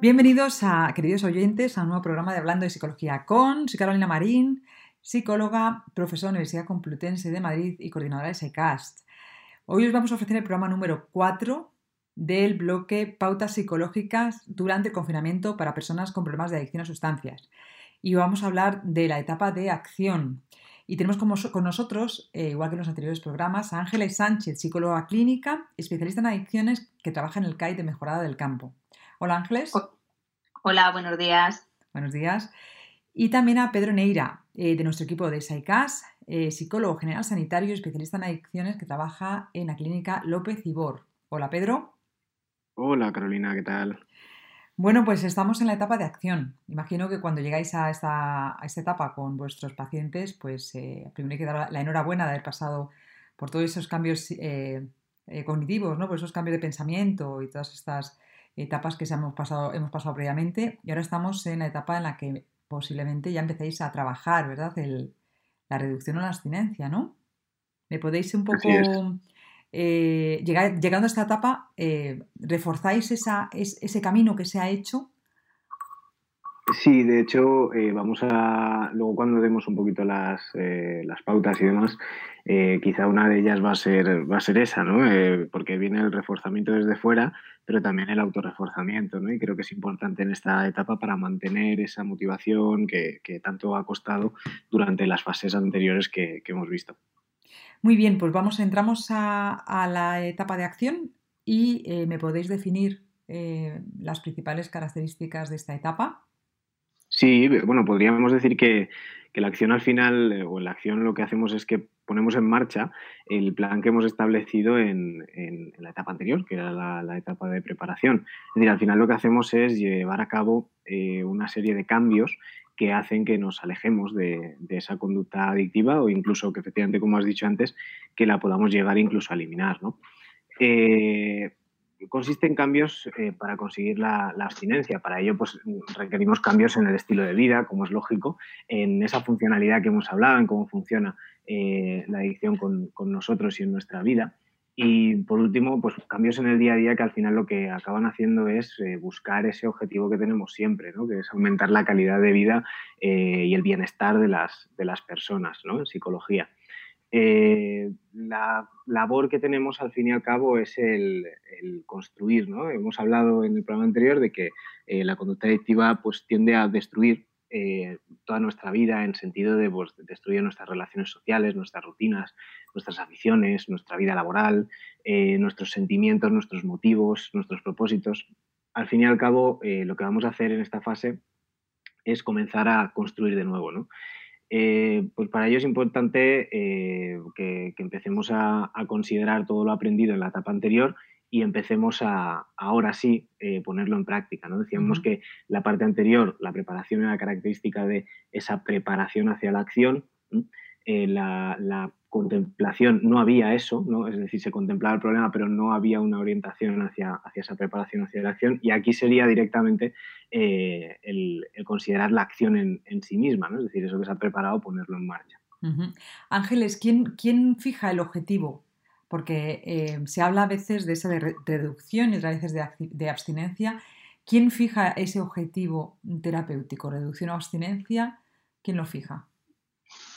Bienvenidos a, queridos oyentes, a un nuevo programa de Hablando de Psicología con, soy Carolina Marín, psicóloga, profesora de la Universidad Complutense de Madrid y coordinadora de SECAST. Hoy os vamos a ofrecer el programa número 4 del bloque Pautas Psicológicas durante el confinamiento para personas con problemas de adicción a sustancias. Y vamos a hablar de la etapa de acción. Y tenemos con nosotros, eh, igual que en los anteriores programas, a Ángela Sánchez, psicóloga clínica, especialista en adicciones que trabaja en el CAI de Mejorada del Campo. Hola Ángeles. Buenos días. Buenos días. Y también a Pedro Neira, eh, de nuestro equipo de SAICAS, eh, psicólogo general sanitario y especialista en adicciones que trabaja en la clínica López Ibor. Hola Pedro. Hola Carolina, ¿qué tal? Bueno, pues estamos en la etapa de acción. Imagino que cuando llegáis a esta, etapa con vuestros pacientes, pues eh, primero hay que dar la enhorabuena de haber pasado por todos esos cambios cognitivos, ¿no? por esos cambios de pensamiento y todas estas etapas que hemos pasado, hemos pasado previamente y ahora estamos en la etapa en la que posiblemente ya empecéis a trabajar, ¿verdad? la reducción o la abstinencia, ¿no? ¿Me podéis un poco, eh, llegando a esta etapa, eh, reforzáis esa, ese camino que se ha hecho Sí, de hecho, eh, vamos a. Luego, cuando demos un poquito las, eh, las pautas y demás, eh, quizá una de ellas va a ser, va a ser esa, ¿no? porque viene el reforzamiento desde fuera, pero también el autorreforzamiento, ¿no? Y creo que es importante en esta etapa para mantener esa motivación que, tanto ha costado durante las fases anteriores que, hemos visto. Muy bien, pues vamos, entramos a la etapa de acción y me podéis definir las principales características de esta etapa. Sí, bueno, podríamos decir que, la acción al final, eh, o la acción lo que hacemos es que ponemos en marcha el plan que hemos establecido en, la etapa anterior, que era la, etapa de preparación. Es decir, al final lo que hacemos es llevar a cabo eh, una serie de cambios que hacen que nos alejemos de, esa conducta adictiva o incluso que efectivamente, como has dicho antes, que la podamos llegar incluso a eliminar. ¿no? Eh, consiste en cambios eh, para conseguir la, abstinencia. Para ello, pues requerimos cambios en el estilo de vida, como es lógico, en esa funcionalidad que hemos hablado, en cómo funciona eh, la adicción con, nosotros y en nuestra vida. Y por último, pues cambios en el día a día que al final lo que acaban haciendo es eh, buscar ese objetivo que tenemos siempre, ¿no? que es aumentar la calidad de vida y el bienestar de las, de las personas ¿no? en psicología. Eh, la labor que tenemos al fin y al cabo es el, construir. ¿no? Hemos hablado en el programa anterior de que eh, la conducta adictiva pues, tiende a destruir eh, toda nuestra vida en sentido de pues, destruir nuestras relaciones sociales, nuestras rutinas, nuestras aficiones, nuestra vida laboral, nuestros sentimientos, nuestros motivos, nuestros propósitos. Al fin y al cabo, lo que vamos a hacer en esta fase es comenzar a construir de nuevo. ¿no? Eh, pues para ello es importante eh, que, empecemos a, considerar todo lo aprendido en la etapa anterior y empecemos a, ahora sí, eh, ponerlo en práctica. ¿no? Decíamos que la parte anterior, la preparación era característica de esa preparación hacia la acción. la, la, contemplación no había eso, ¿no? es decir, se contemplaba el problema, pero no había una orientación hacia, hacia esa preparación, hacia la acción, y aquí sería directamente eh, el, considerar la acción en, sí misma, ¿no? es decir, eso que se ha preparado, ponerlo en marcha. Ángeles, ¿quién, ¿quién, fija el objetivo? Porque eh, se habla a veces de esa reducción y otras veces de, de abstinencia. ¿Quién fija ese objetivo terapéutico? ¿Reducción o abstinencia? ¿Quién lo fija?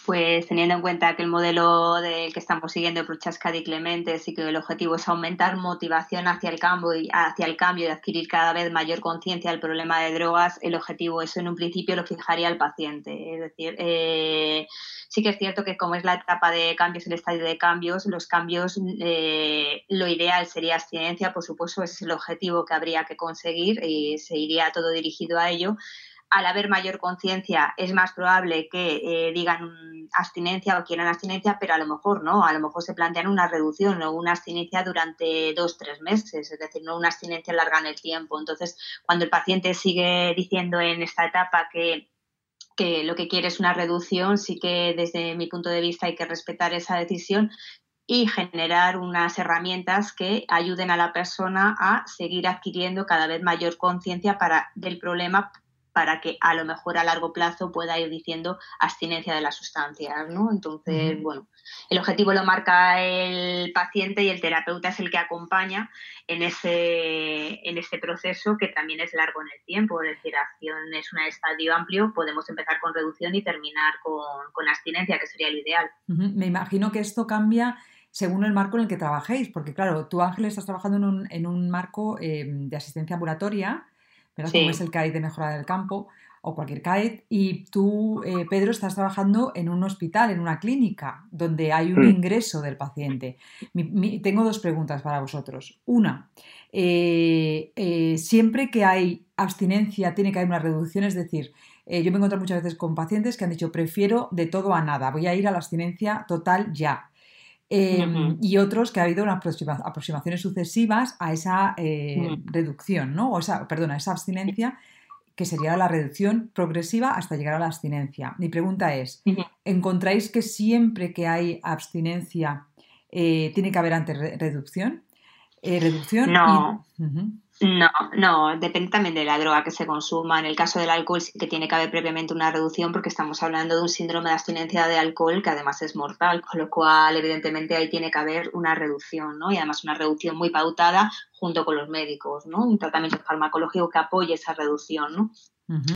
Pues teniendo en cuenta que el modelo del que estamos siguiendo Prochaska y Clemente sí que el objetivo es aumentar motivación hacia el cambio y hacia el cambio y adquirir cada vez mayor conciencia del problema de drogas, el objetivo eso en un principio lo fijaría el paciente. Es decir, eh, sí que es cierto que como es la etapa de cambios, el estadio de cambios, los cambios, eh, lo ideal sería abstinencia, por supuesto, es el objetivo que habría que conseguir y se iría todo dirigido a ello al haber mayor conciencia es más probable que eh, digan abstinencia o quieran abstinencia, pero a lo mejor no, a lo mejor se plantean una reducción o una abstinencia durante dos, tres meses, es decir, no una abstinencia larga en el tiempo. Entonces, cuando el paciente sigue diciendo en esta etapa que, que lo que quiere es una reducción, sí que desde mi punto de vista hay que respetar esa decisión y generar unas herramientas que ayuden a la persona a seguir adquiriendo cada vez mayor conciencia del problema para que a lo mejor a largo plazo pueda ir diciendo abstinencia de las sustancias, ¿no? Entonces, bueno, el objetivo lo marca el paciente y el terapeuta es el que acompaña en ese, en este proceso que también es largo en el tiempo, es decir, acción es un estadio amplio, podemos empezar con reducción y terminar con, con abstinencia, que sería lo ideal. Me imagino que esto cambia según el marco en el que trabajéis, porque claro, tú Ángel estás trabajando en un, en un marco eh, de asistencia ambulatoria, ¿verdad? Como es el CAID de mejora del campo o cualquier CAID, y tú, eh, Pedro, estás trabajando en un hospital, en una clínica, donde hay un mm. ingreso del paciente. tengo dos preguntas para vosotros. Una, eh, eh, siempre que hay abstinencia tiene que haber una reducción, es decir, yo me encuentro muchas veces con pacientes que han dicho prefiero de todo a nada, voy a ir a la abstinencia total ya. Em, y otros que ha habido unas aproximaciones sucesivas a esa mm. reducción, ¿no? O esa, perdón, a esa abstinencia que sería la reducción progresiva hasta llegar a la abstinencia. Mi pregunta es, ¿encontráis que siempre que hay abstinencia eh, tiene que haber antes reducción? Eh, reducción no. No, no, depende también de la droga que se consuma. En el caso del alcohol sí que tiene que haber previamente una reducción porque estamos hablando de un síndrome de abstinencia de alcohol que además es mortal, con lo cual evidentemente ahí tiene que haber una reducción, ¿no? Y además una reducción muy pautada junto con los médicos, ¿no? Un tratamiento farmacológico que apoye esa reducción, ¿no?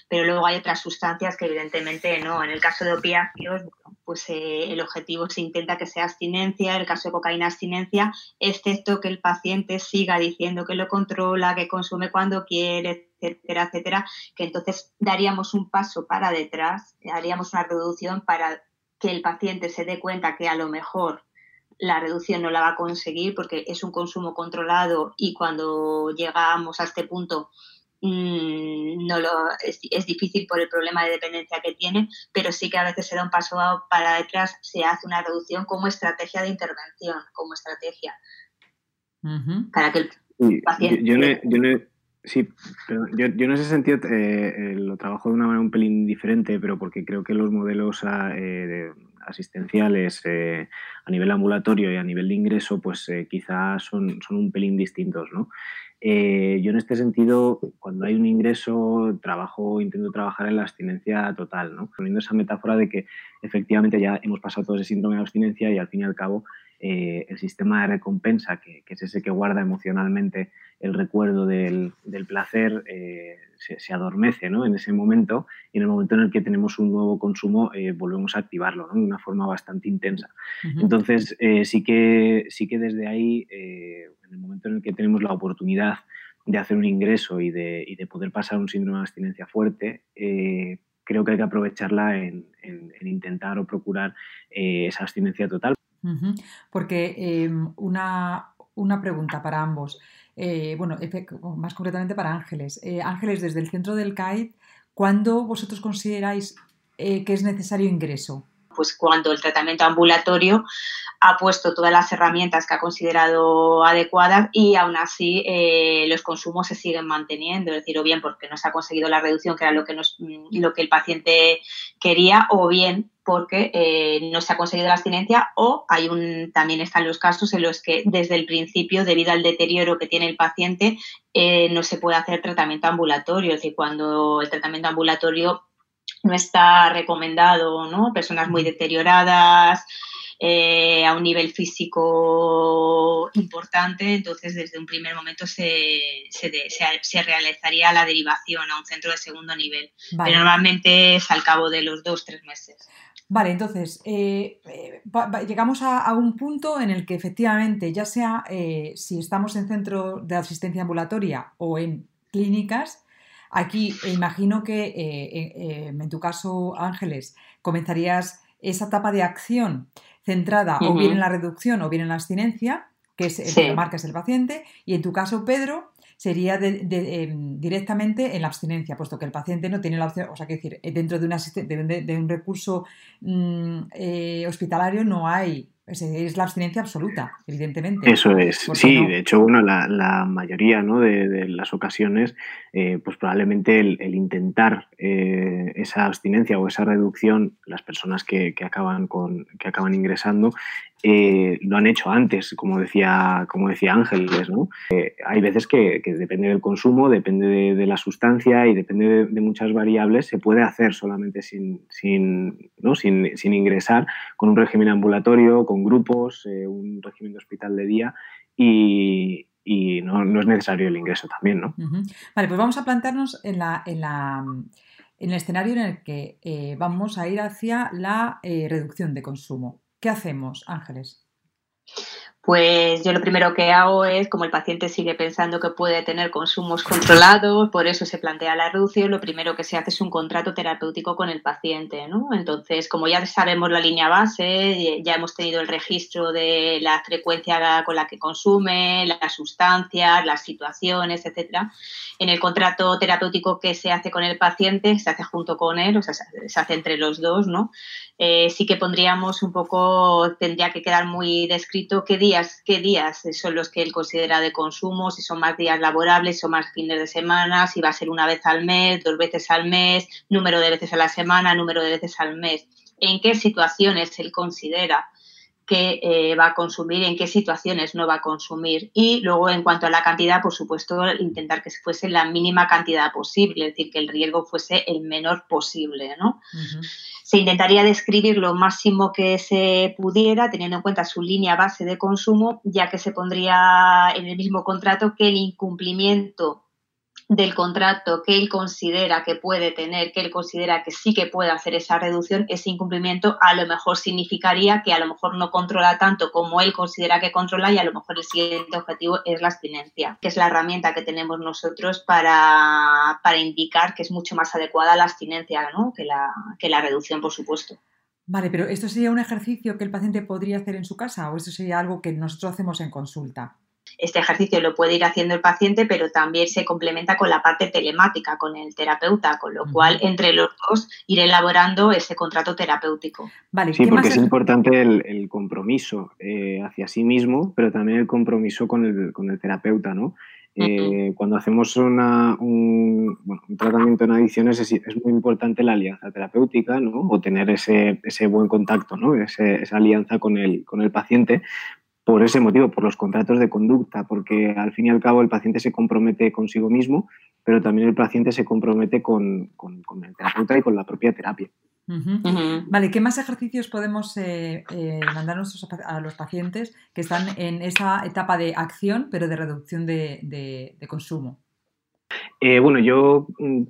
Pero luego hay otras sustancias que evidentemente no. En el caso de opiáceos, pues eh, el objetivo se intenta que sea abstinencia, en el caso de cocaína abstinencia, excepto que el paciente siga diciendo que lo controla, que consume cuando quiere, etcétera, etcétera, que entonces daríamos un paso para detrás, haríamos una reducción para que el paciente se dé cuenta que a lo mejor la reducción no la va a conseguir porque es un consumo controlado y cuando llegamos a este punto Mm, no lo, es, difícil por el problema de dependencia que tiene, pero sí que a veces se da un paso para detrás, se hace una reducción como estrategia de intervención, como estrategia. Para que el paciente... Yo, sí, yo, yo, en ese sentido eh, lo trabajo de una manera un pelín diferente, pero porque creo que los modelos ah, eh, asistenciales eh, a nivel ambulatorio y a nivel de ingreso, pues quizás son, son un pelín distintos, ¿no? Eh, yo en este sentido, cuando hay un ingreso, trabajo, intento trabajar en la abstinencia total, ¿no? Poniendo esa metáfora de que efectivamente ya hemos pasado todo ese síndrome de abstinencia y al fin y al cabo eh, el sistema de recompensa, que, es ese que guarda emocionalmente el recuerdo del, placer, eh, se, adormece en ese momento y en el momento en el que tenemos un nuevo consumo volvemos a activarlo de una forma bastante intensa. Entonces, sí, que, sí que desde ahí en el momento en el que tenemos la oportunidad de hacer un ingreso y de, poder pasar un síndrome de abstinencia fuerte, eh, creo que hay que aprovecharla en, intentar o procurar eh, esa abstinencia total. Porque em, una, pregunta para ambos, eh, bueno, más concretamente para Ángeles. Ángeles, desde el centro del CAID, ¿cuándo vosotros consideráis que es necesario ingreso? Pues cuando el tratamiento ambulatorio ha puesto todas las herramientas que ha considerado adecuadas y aún así eh, los consumos se siguen manteniendo, es decir, o bien porque no se ha conseguido la reducción que era lo que, nos, lo que el paciente quería, o bien porque eh, no se ha conseguido la abstinencia o hay un también están los casos en los que desde el principio debido al deterioro que tiene el paciente eh, no se puede hacer tratamiento ambulatorio. Es decir cuando el tratamiento ambulatorio no está recomendado no personas muy deterioradas eh, a un nivel físico importante, entonces desde un primer momento se, se, realizaría la derivación a un centro de segundo nivel. Pero normalmente es al cabo de los dos, tres meses. Vale, entonces eh, eh, llegamos a, un punto en el que efectivamente, ya sea si estamos en centro de asistencia ambulatoria o en clínicas, aquí imagino que en tu caso, Ángeles, comenzarías esa etapa de acción centrada o bien en la reducción o bien en la abstinencia, que es el que marca es el paciente, y en tu caso, Pedro, sería em, directamente en la abstinencia, puesto que el paciente no tiene la opción, o sea, que decir, dentro de, una, de, un recurso mm, eh, hospitalario no hay es, la abstinencia absoluta, evidentemente. Eso es, sí, de hecho, bueno, la, mayoría ¿no? de, las ocasiones, eh, pues probablemente el, intentar eh, esa abstinencia o esa reducción, las personas que, acaban, con, que acaban ingresando, eh, lo han hecho antes, como decía, como decía Ángeles, ¿no? hay veces que, depende del consumo, depende de, la sustancia y depende de, muchas variables, se puede hacer solamente sin, sin, ¿no? sin, sin ingresar con un régimen ambulatorio, con grupos, eh, un régimen de hospital de día y, no, es necesario el ingreso también, ¿no? Vale, pues vamos a plantearnos en, la, en, la, en el escenario en el que eh, vamos a ir hacia la eh, reducción de consumo. ¿Qué hacemos, Ángeles? Pues yo lo primero que hago es, como el paciente sigue pensando que puede tener consumos controlados, por eso se plantea la reducción, lo primero que se hace es un contrato terapéutico con el paciente, ¿no? Entonces, como ya sabemos la línea base, ya hemos tenido el registro de la frecuencia con la que consume, las sustancias, las situaciones, etcétera, en el contrato terapéutico que se hace con el paciente, se hace junto con él, o sea, se hace entre los dos, ¿no? Eh, sí que pondríamos un poco, tendría que quedar muy descrito qué qué días son los que él considera de consumo, si son más días laborables, son más fines de semana, si va a ser una vez al mes, dos veces al mes, número de veces a la semana, número de veces al mes, en qué situaciones él considera qué eh, va a consumir, en qué situaciones no va a consumir. Y luego, en cuanto a la cantidad, por supuesto, intentar que fuese la mínima cantidad posible, es decir, que el riesgo fuese el menor posible. ¿no? Se intentaría describir lo máximo que se pudiera, teniendo en cuenta su línea base de consumo, ya que se pondría en el mismo contrato que el incumplimiento del contrato que él considera que puede tener, que él considera que sí que puede hacer esa reducción, ese incumplimiento a lo mejor significaría que a lo mejor no controla tanto como él considera que controla y a lo mejor el siguiente objetivo es la abstinencia, que es la herramienta que tenemos nosotros para, para indicar que es mucho más adecuada la abstinencia ¿no? que, la, que la reducción, por supuesto. Vale, pero ¿esto sería un ejercicio que el paciente podría hacer en su casa o esto sería algo que nosotros hacemos en consulta? Este ejercicio lo puede ir haciendo el paciente, pero también se complementa con la parte telemática, con el terapeuta, con lo cual entre los dos ir elaborando ese contrato terapéutico. Vale, sí, porque es, importante el, compromiso eh, hacia sí mismo, pero también el compromiso con el, con el terapeuta, ¿no? Eh, cuando hacemos una, un, bueno, un, tratamiento en adicciones es, es, muy importante la alianza terapéutica ¿no? o tener ese, ese buen contacto, ¿no? esa alianza con el, con el paciente, por ese motivo, por los contratos de conducta, porque al fin y al cabo el paciente se compromete consigo mismo, pero también el paciente se compromete con, el terapeuta y con la propia terapia. Vale, ¿qué más ejercicios podemos eh, eh, mandar a los pacientes que están en esa etapa de acción, pero de reducción de consumo? Eh, bueno, yo mm,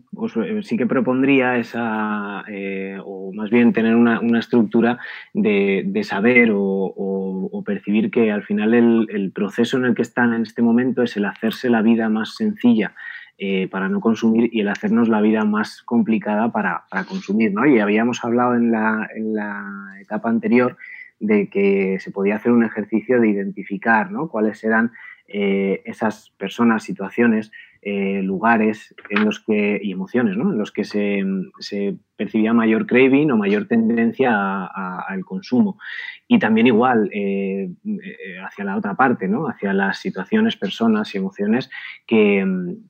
eh, sí que propondría esa, eh, o más bien tener una, estructura de, saber o, percibir que al final el, proceso en el que están en este momento es el hacerse la vida más sencilla para no consumir y el hacernos la vida más complicada para, consumir. ¿no? Y habíamos hablado en la, en la etapa anterior de que se podía hacer un ejercicio de identificar ¿no? cuáles eran esas personas, situaciones eh, lugares en los que, y emociones, ¿no? en los que se, percibía mayor craving o mayor tendencia al consumo. Y también igual eh, eh, hacia la otra parte, ¿no? hacia las situaciones, personas y emociones que,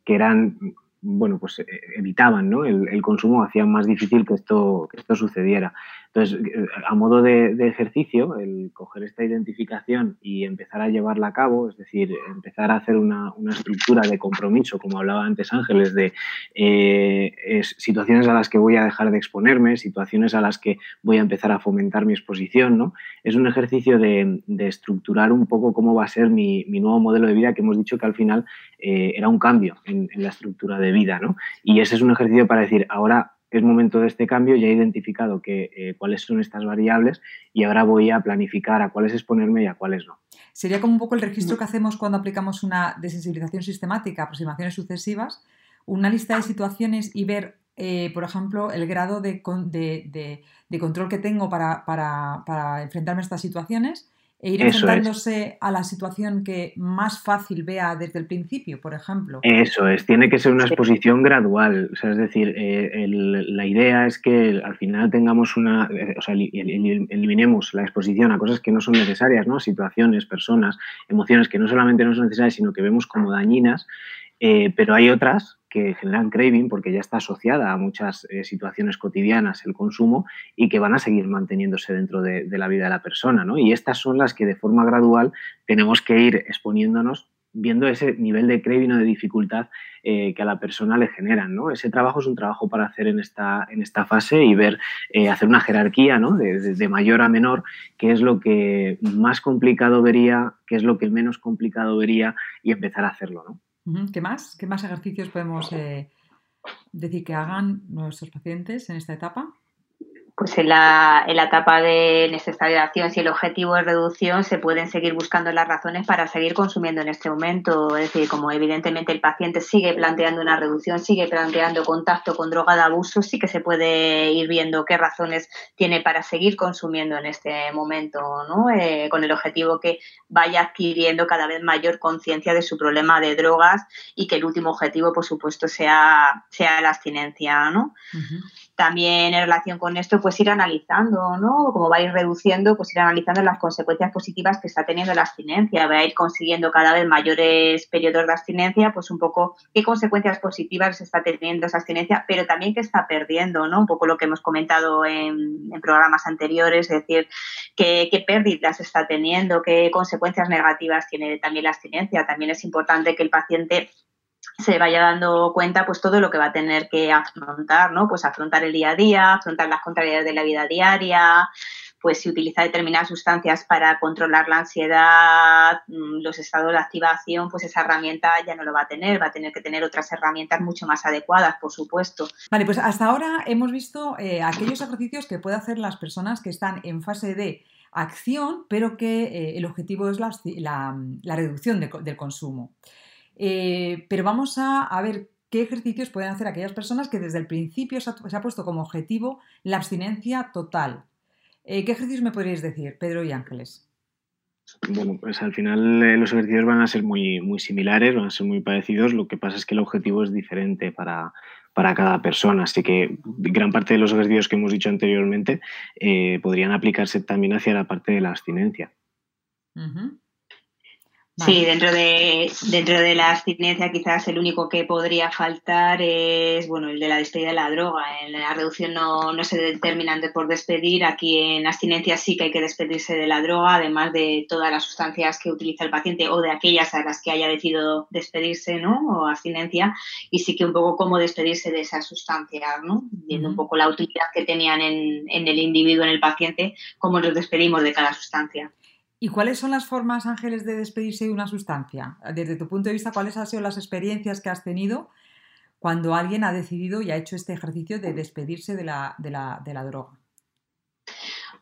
que eran bueno, pues evitaban ¿no? el, el, consumo, hacían más difícil que esto, que esto sucediera. Entonces, eh, a modo de, ejercicio, el coger esta identificación y empezar a llevarla a cabo, es decir, empezar a hacer una, estructura de compromiso, como hablaba antes Ángeles, de eh, situaciones a las que voy a dejar de exponerme, situaciones a las que voy a empezar a fomentar mi exposición, ¿no? Es un ejercicio de, estructurar un poco cómo va a ser mi, nuevo modelo de vida, que hemos dicho que al final eh, era un cambio en, en, la estructura de vida, ¿no? Y ese es un ejercicio para decir, ahora es momento de este cambio, ya he identificado que, eh, cuáles son estas variables y ahora voy a planificar a cuáles exponerme y a cuáles no. Sería como un poco el registro que hacemos cuando aplicamos una desensibilización sistemática, aproximaciones sucesivas, una lista de situaciones y ver, eh, por ejemplo, el grado de, control que tengo para, para enfrentarme a estas situaciones e ir enfrentándose a la situación que más fácil vea desde el principio, por ejemplo. Eso es, tiene que ser una exposición gradual. O sea, es decir, eh, la idea es que al final tengamos una, eh, o sea, eliminemos la exposición a cosas que no son necesarias, ¿no? Situaciones, personas, emociones que no solamente no son necesarias, sino que vemos como dañinas, eh, pero hay otras que generan craving porque ya está asociada a muchas eh, situaciones cotidianas el consumo y que van a seguir manteniéndose dentro de, la vida de la persona. ¿no? Y estas son las que de forma gradual tenemos que ir exponiéndonos viendo ese nivel de crédito de dificultad eh, que a la persona le generan. ¿no? Ese trabajo es un trabajo para hacer en esta, en esta fase y ver, eh, hacer una jerarquía ¿no? de, mayor a menor, qué es lo que más complicado vería, qué es lo que menos complicado vería y empezar a hacerlo. ¿no? ¿Qué más? ¿Qué más ejercicios podemos decir que hagan nuestros pacientes en esta etapa? Pues en la, en la etapa de acción, si el objetivo es reducción, se pueden seguir buscando las razones para seguir consumiendo en este momento. Es decir, como evidentemente el paciente sigue planteando una reducción, sigue planteando contacto con droga de abuso, sí que se puede ir viendo qué razones tiene para seguir consumiendo en este momento, ¿no? Eh, con el objetivo que vaya adquiriendo cada vez mayor conciencia de su problema de drogas y que el último objetivo, por supuesto, sea, sea la abstinencia, ¿no? También en relación con esto, pues ir analizando, ¿no? Como va a ir reduciendo, pues ir analizando las consecuencias positivas que está teniendo la abstinencia. Va a ir consiguiendo cada vez mayores periodos de abstinencia, pues un poco qué consecuencias positivas está teniendo esa abstinencia, pero también qué está perdiendo, ¿no? Un poco lo que hemos comentado en, programas anteriores, es decir, qué, qué pérdidas está teniendo, qué consecuencias negativas tiene también la abstinencia. También es importante que el paciente se vaya dando cuenta pues todo lo que va a tener que afrontar, ¿no? Pues afrontar el día a día, afrontar las contrariedades de la vida diaria, pues si utiliza determinadas sustancias para controlar la ansiedad, mm, los estados de activación, pues esa herramienta ya no lo va a tener, va a tener que tener otras herramientas mucho más adecuadas, por supuesto. Vale, pues hasta ahora hemos visto eh, aquellos ejercicios que pueden hacer las personas que están en fase de acción, pero que eh, el objetivo es la, reducción del consumo. Eh, pero vamos a, ver qué ejercicios pueden hacer aquellas personas que desde el principio se ha, puesto como objetivo la abstinencia total. Eh, ¿Qué ejercicios me podríais decir, Pedro y Ángeles? Bueno, pues al final eh, los ejercicios van a ser muy, muy similares, van a ser muy parecidos, lo que pasa es que el objetivo es diferente para, cada persona, así que gran parte de los ejercicios que hemos dicho anteriormente podrían aplicarse también hacia la parte de la abstinencia. Sí, dentro de, dentro de la abstinencia quizás el único que podría faltar es bueno el de la despedida de la droga. En la reducción no, no se determinan de por despedir. Aquí en abstinencia sí que hay que despedirse de la droga, además de todas las sustancias que utiliza el paciente o de aquellas a las que haya decidido despedirse, ¿no? O abstinencia. Y sí que un poco cómo despedirse de esas sustancias, ¿no? Viendo un poco la utilidad que tenían en, en el individuo, en el paciente, cómo nos despedimos de cada sustancia. ¿Y cuáles son las formas, Ángeles, de despedirse de una sustancia? Desde tu punto de vista, ¿cuáles han sido las experiencias que has tenido cuando alguien ha decidido y ha hecho este ejercicio de despedirse de la, de la, de la droga?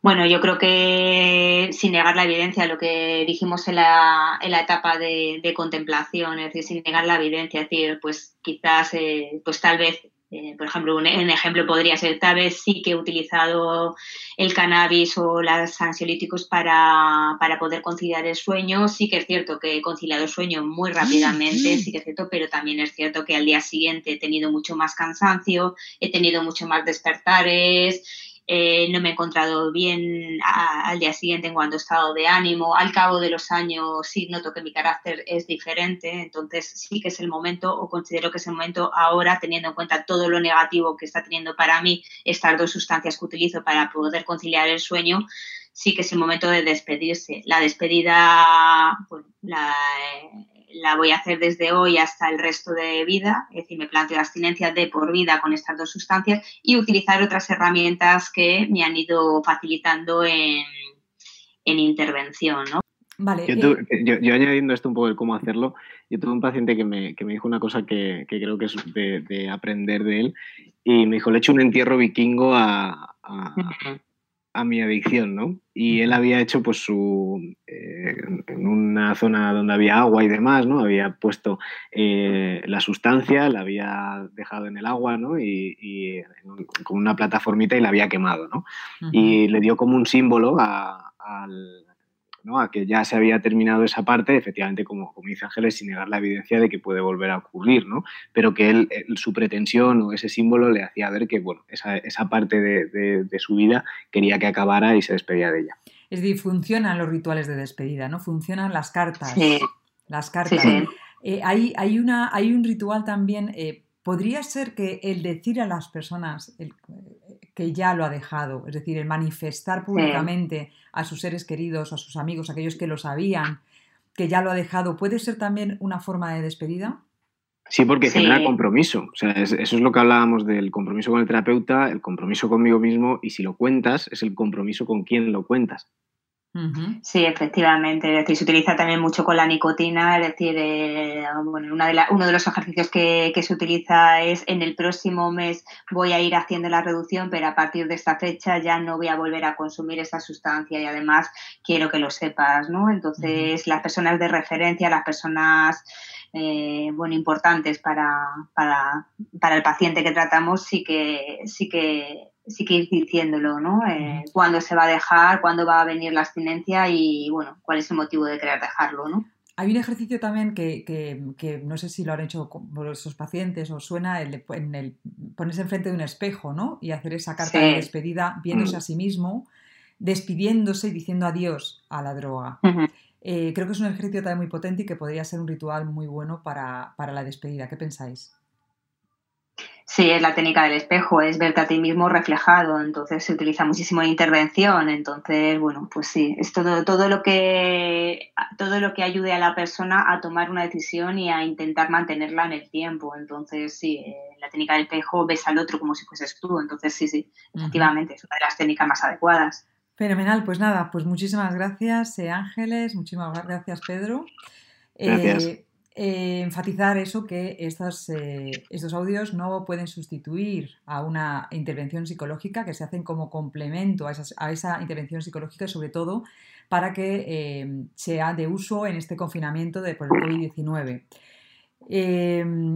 Bueno, yo creo que sin negar la evidencia, lo que dijimos en la, en la etapa de, contemplación, es decir, sin negar la evidencia, es decir, pues quizás, eh, pues tal vez eh, por ejemplo, un, ejemplo podría ser, tal vez sí que he utilizado el cannabis o los ansiolíticos para, poder conciliar el sueño. Sí que es cierto que he conciliado el sueño muy rápidamente, sí que es cierto, pero también es cierto que al día siguiente he tenido mucho más cansancio, he tenido mucho más despertares, eh, no me he encontrado bien al día siguiente en cuanto estado de ánimo. Al cabo de los años sí noto que mi carácter es diferente, entonces sí que es el momento o considero que es el momento ahora, teniendo en cuenta todo lo negativo que está teniendo para mí estas dos sustancias que utilizo para poder conciliar el sueño, sí que es el momento de despedirse. La despedida, bueno, la, la voy a hacer desde hoy hasta el resto de vida, es decir, me planteo abstinencia de por vida con estas dos sustancias y utilizar otras herramientas que me han ido facilitando en, intervención, ¿no? Vale. Eh, yo, añadiendo esto un poco de cómo hacerlo, yo tuve un paciente que me, dijo una cosa que, creo que es de, aprender de él y me dijo, le he hecho un entierro vikingo a, a mi adicción, ¿no? Y él había hecho pues su, eh, en una zona donde había agua y demás, ¿no? Había puesto eh, la sustancia, la había dejado en el agua, ¿no? Y, con una plataformita y la había quemado, ¿no? Y le dio como un símbolo al, a que ya se había terminado esa parte, efectivamente, como, como dice Ángeles, sin negar la evidencia de que puede volver a ocurrir, ¿no? pero que él, su pretensión o ese símbolo le hacía ver que bueno, esa, esa parte de, su vida quería que acabara y se despedía de ella. Es decir, funcionan los rituales de despedida, ¿no? Funcionan las cartas. Las cartas. Eh, hay, hay, una, hay un ritual también. Eh, podría ser que el decir a las personas, que ya lo ha dejado, es decir, el manifestar públicamente a sus seres queridos, a sus amigos, aquellos que lo sabían, que ya lo ha dejado, ¿puede ser también una forma de despedida? Sí, porque genera compromiso. O sea, eso es lo que hablábamos del compromiso con el terapeuta, el compromiso conmigo mismo, y si lo cuentas, es el compromiso con quien lo cuentas. Sí, efectivamente. Es decir, se utiliza también mucho con la nicotina. Es decir, eh, bueno, una de uno de los ejercicios que, se utiliza es en el próximo mes voy a ir haciendo la reducción, pero a partir de esta fecha ya no voy a volver a consumir esa sustancia y además quiero que lo sepas, ¿no? Entonces, las personas de referencia, las personas eh, bueno, importantes para, para, para, el paciente que tratamos, sí que, sí que, sí que ir diciéndolo, ¿no? Eh, cuándo se va a dejar, cuándo va a venir la abstinencia y, bueno, cuál es el motivo de querer dejarlo, ¿no? Hay un ejercicio también que, que, no sé si lo han hecho esos pacientes o suena el, en el ponerse enfrente de un espejo, ¿no? Y hacer esa carta de despedida viéndose mm. a sí mismo, despidiéndose y diciendo adiós a la droga. Eh, creo que es un ejercicio también muy potente y que podría ser un ritual muy bueno para, la despedida. ¿Qué pensáis? Sí, es la técnica del espejo, es verte a ti mismo reflejado, entonces se utiliza muchísimo en intervención, entonces, bueno, pues sí, es todo, todo, lo que, todo lo que ayude a la persona a tomar una decisión y a intentar mantenerla en el tiempo, entonces sí, eh, la técnica del espejo ves al otro como si fueses tú, entonces sí, sí, efectivamente, es una de las técnicas más adecuadas. Fenomenal, pues nada, pues muchísimas gracias eh, Ángeles, muchísimas gracias Pedro. Eh, eh, enfatizar eso que estos, estos audios no pueden sustituir a una intervención psicológica, que se hacen como complemento a, a esa intervención psicológica sobre todo para que sea de uso en este confinamiento de, por el COVID-19.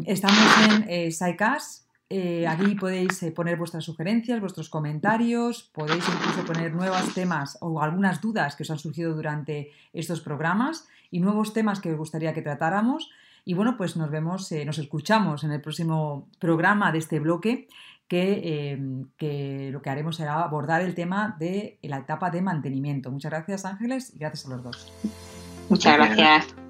estamos en SciCast, eh, aquí podéis eh, poner vuestras sugerencias, vuestros comentarios, podéis incluso poner nuevos temas o algunas dudas que os han surgido durante estos programas y nuevos temas que os gustaría que tratáramos. Y bueno, pues nos vemos, eh, nos escuchamos en el próximo programa de este bloque que, que, lo que haremos será abordar el tema de la etapa de mantenimiento. Muchas gracias Ángeles y gracias a los dos. Muchas gracias.